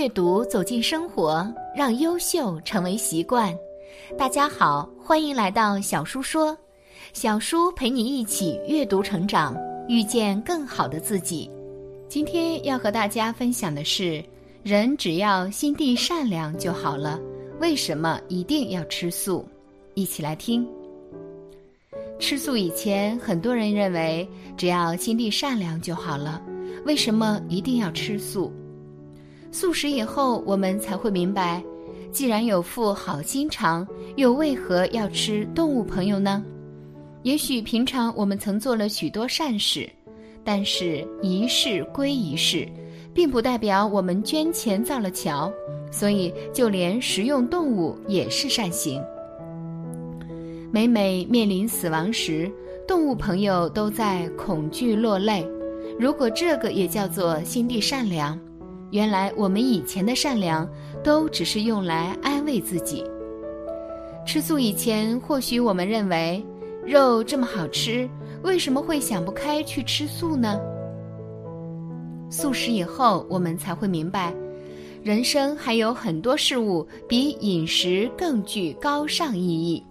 阅读走进生活，让优秀成为习惯。大家好，欢迎来到小叔说，小叔陪你一起阅读成长，遇见更好的自己。今天要和大家分享的是，人只要心地善良就好了。为什么一定要吃素？一起来听。吃素以前，很多人认为只要心地善良就好了。为什么一定要吃素？素食以后，我们才会明白，既然有副好心肠，又为何要吃动物朋友呢？也许平常我们曾做了许多善事，但是一事归一事，并不代表我们捐钱造了桥，所以就连食用动物也是善行。每每面临死亡时，动物朋友都在恐惧落泪。如果这个也叫做心地善良？原来我们以前的善良，都只是用来安慰自己。吃素以前，或许我们认为肉这么好吃，为什么会想不开去吃素呢？素食以后，我们才会明白，人生还有很多事物比饮食更具高尚意义。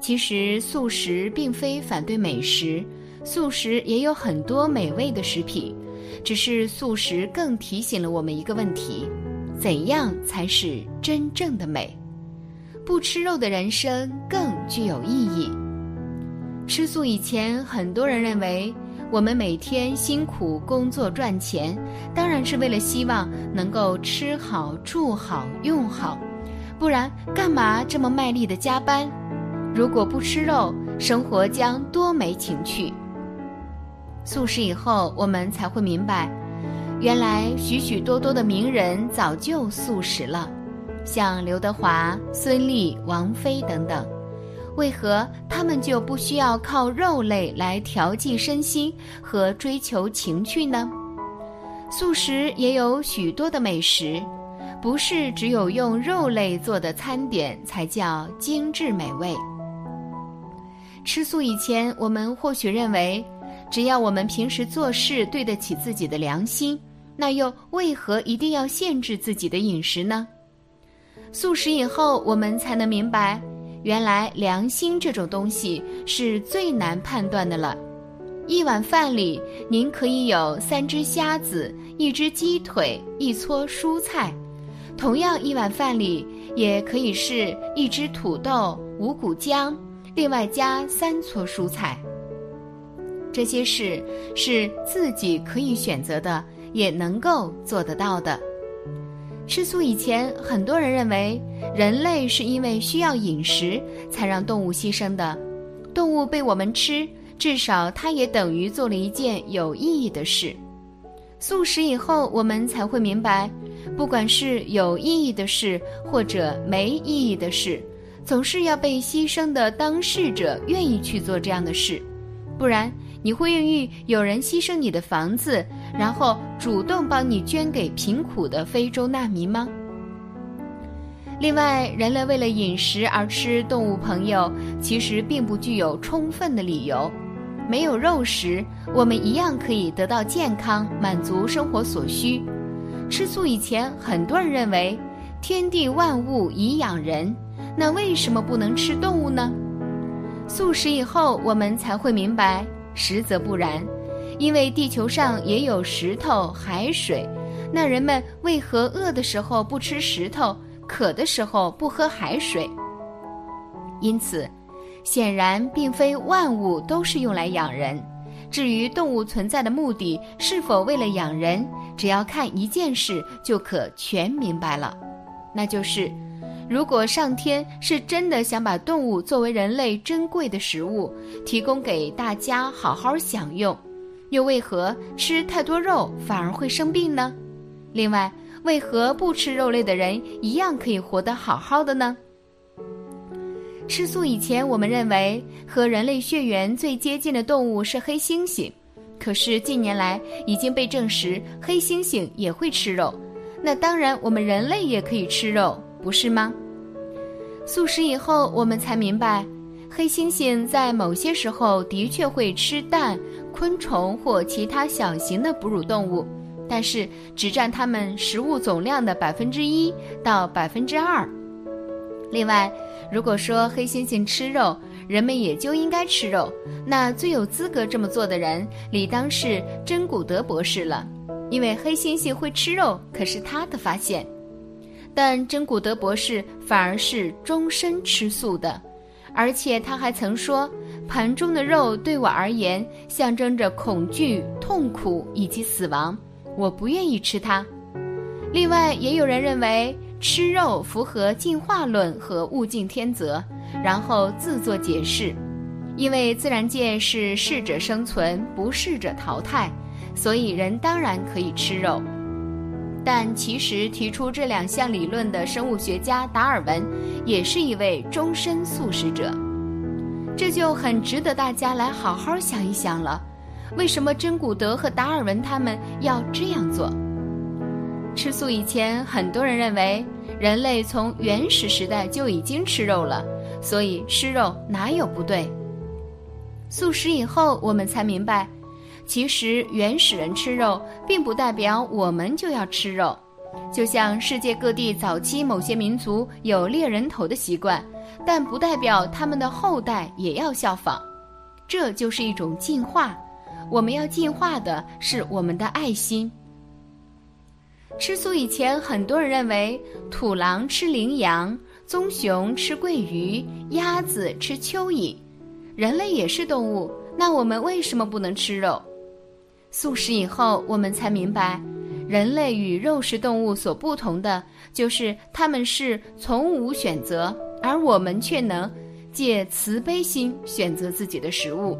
其实素食并非反对美食，素食也有很多美味的食品。只是素食更提醒了我们一个问题：怎样才是真正的美？不吃肉的人生更具有意义。吃素以前，很多人认为我们每天辛苦工作赚钱，当然是为了希望能够吃好、住好、用好，不然干嘛这么卖力的加班？如果不吃肉，生活将多没情趣。素食以后，我们才会明白，原来许许多多的名人早就素食了，像刘德华、孙俪、王菲等等，为何他们就不需要靠肉类来调剂身心和追求情趣呢？素食也有许多的美食，不是只有用肉类做的餐点才叫精致美味。吃素以前，我们或许认为。只要我们平时做事对得起自己的良心，那又为何一定要限制自己的饮食呢？素食以后，我们才能明白，原来良心这种东西是最难判断的了。一碗饭里，您可以有三只虾子、一只鸡腿、一撮蔬菜；同样一碗饭里，也可以是一只土豆、五谷浆，另外加三撮蔬菜。这些事是自己可以选择的，也能够做得到的。吃素以前，很多人认为人类是因为需要饮食才让动物牺牲的，动物被我们吃，至少它也等于做了一件有意义的事。素食以后，我们才会明白，不管是有意义的事或者没意义的事，总是要被牺牲的当事者愿意去做这样的事，不然。你会愿意有人牺牲你的房子，然后主动帮你捐给贫苦的非洲难民吗？另外，人类为了饮食而吃动物朋友，其实并不具有充分的理由。没有肉食，我们一样可以得到健康，满足生活所需。吃素以前，很多人认为天地万物以养人，那为什么不能吃动物呢？素食以后，我们才会明白。实则不然，因为地球上也有石头、海水，那人们为何饿的时候不吃石头，渴的时候不喝海水？因此，显然并非万物都是用来养人。至于动物存在的目的是否为了养人，只要看一件事就可全明白了，那就是：如果上天是真的想把动物作为人类珍贵的食物，提供给大家好好享用，又为何吃太多肉反而会生病呢？另外，为何不吃肉类的人一样可以活得好好的呢？吃素以前，我们认为和人类血缘最接近的动物是黑猩猩，可是近年来已经被证实黑猩猩也会吃肉，那当然我们人类也可以吃肉。不是吗？素食以后，我们才明白，黑猩猩在某些时候的确会吃蛋、昆虫或其他小型的哺乳动物，但是只占它们食物总量的百分之一到百分之二。另外，如果说黑猩猩吃肉，人们也就应该吃肉，那最有资格这么做的人，理当是珍古德博士了，因为黑猩猩会吃肉可是他的发现。但真古德博士反而是终身吃素的，而且他还曾说：“盘中的肉对我而言象征着恐惧、痛苦以及死亡，我不愿意吃它。”另外，也有人认为吃肉符合进化论和物竞天择，然后自作解释，因为自然界是适者生存，不适者淘汰，所以人当然可以吃肉。但其实提出这两项理论的生物学家达尔文，也是一位终身素食者，这就很值得大家来好好想一想了。为什么真古德和达尔文他们要这样做？吃素以前，很多人认为人类从原始时代就已经吃肉了，所以吃肉哪有不对？素食以后，我们才明白。其实原始人吃肉，并不代表我们就要吃肉，就像世界各地早期某些民族有猎人头的习惯，但不代表他们的后代也要效仿。这就是一种进化。我们要进化的是我们的爱心。吃素以前，很多人认为土狼吃羚羊，棕熊吃鳜鱼，鸭子吃蚯蚓，人类也是动物，那我们为什么不能吃肉？素食以后，我们才明白，人类与肉食动物所不同的，就是他们是从无选择，而我们却能借慈悲心选择自己的食物。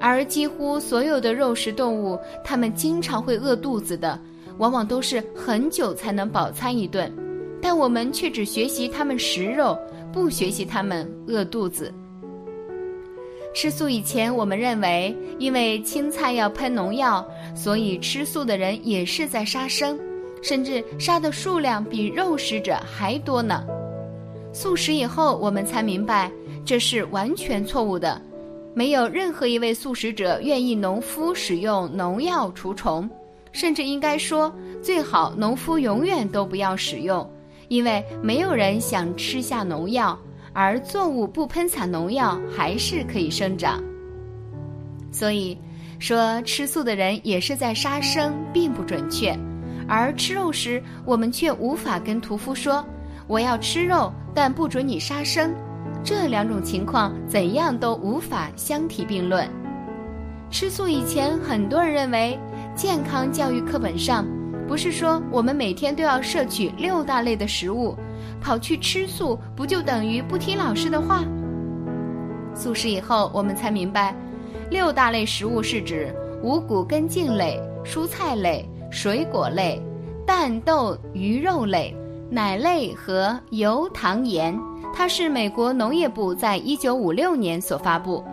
而几乎所有的肉食动物，它们经常会饿肚子的，往往都是很久才能饱餐一顿，但我们却只学习它们食肉，不学习它们饿肚子。吃素以前，我们认为，因为青菜要喷农药，所以吃素的人也是在杀生，甚至杀的数量比肉食者还多呢。素食以后，我们才明白这是完全错误的。没有任何一位素食者愿意农夫使用农药除虫，甚至应该说，最好农夫永远都不要使用，因为没有人想吃下农药。而作物不喷洒农药还是可以生长，所以说吃素的人也是在杀生，并不准确。而吃肉时，我们却无法跟屠夫说：“我要吃肉，但不准你杀生。”这两种情况怎样都无法相提并论。吃素以前，很多人认为健康教育课本上不是说我们每天都要摄取六大类的食物。跑去吃素，不就等于不听老师的话？素食以后，我们才明白，六大类食物是指五谷根茎类、蔬菜类、水果类、蛋豆鱼肉类、奶类和油糖盐。它是美国农业部在一九五六年所发布，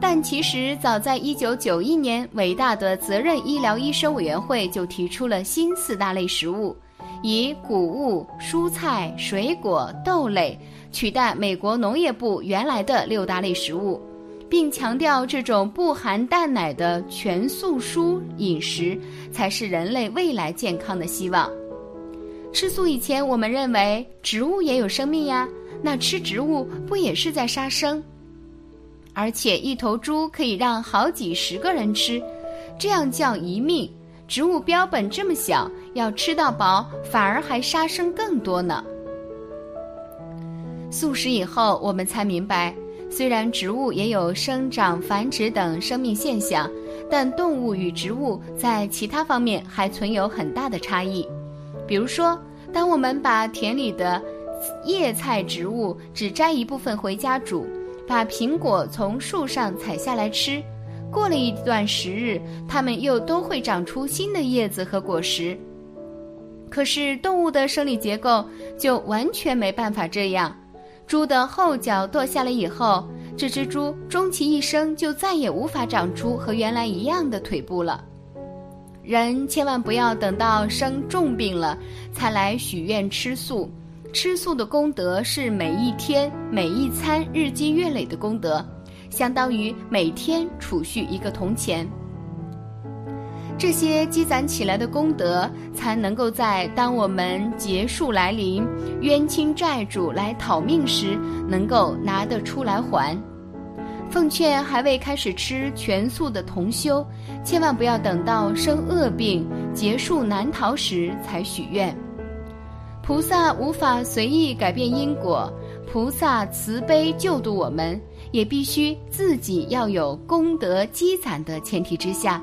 但其实早在一九九一年，伟大的责任医疗医生委员会就提出了新四大类食物。以谷物、蔬菜、水果、豆类取代美国农业部原来的六大类食物，并强调这种不含蛋奶的全素蔬饮食才是人类未来健康的希望。吃素以前，我们认为植物也有生命呀，那吃植物不也是在杀生？而且一头猪可以让好几十个人吃，这样叫一命。植物标本这么小，要吃到饱，反而还杀生更多呢。素食以后，我们才明白，虽然植物也有生长、繁殖等生命现象，但动物与植物在其他方面还存有很大的差异。比如说，当我们把田里的叶菜植物只摘一部分回家煮，把苹果从树上采下来吃。过了一段时日，它们又都会长出新的叶子和果实。可是动物的生理结构就完全没办法这样。猪的后脚剁下来以后，这只猪终其一生就再也无法长出和原来一样的腿部了。人千万不要等到生重病了才来许愿吃素，吃素的功德是每一天每一餐日积月累的功德，相当于每天储蓄一个铜钱。这些积攒起来的功德，才能够在当我们劫数来临、冤亲债主来讨命时，能够拿得出来还。奉劝还未开始吃全素的同修，千万不要等到生恶病、劫数难逃时才许愿。菩萨无法随意改变因果，菩萨慈悲救度我们，也必须自己要有功德积攒的前提之下，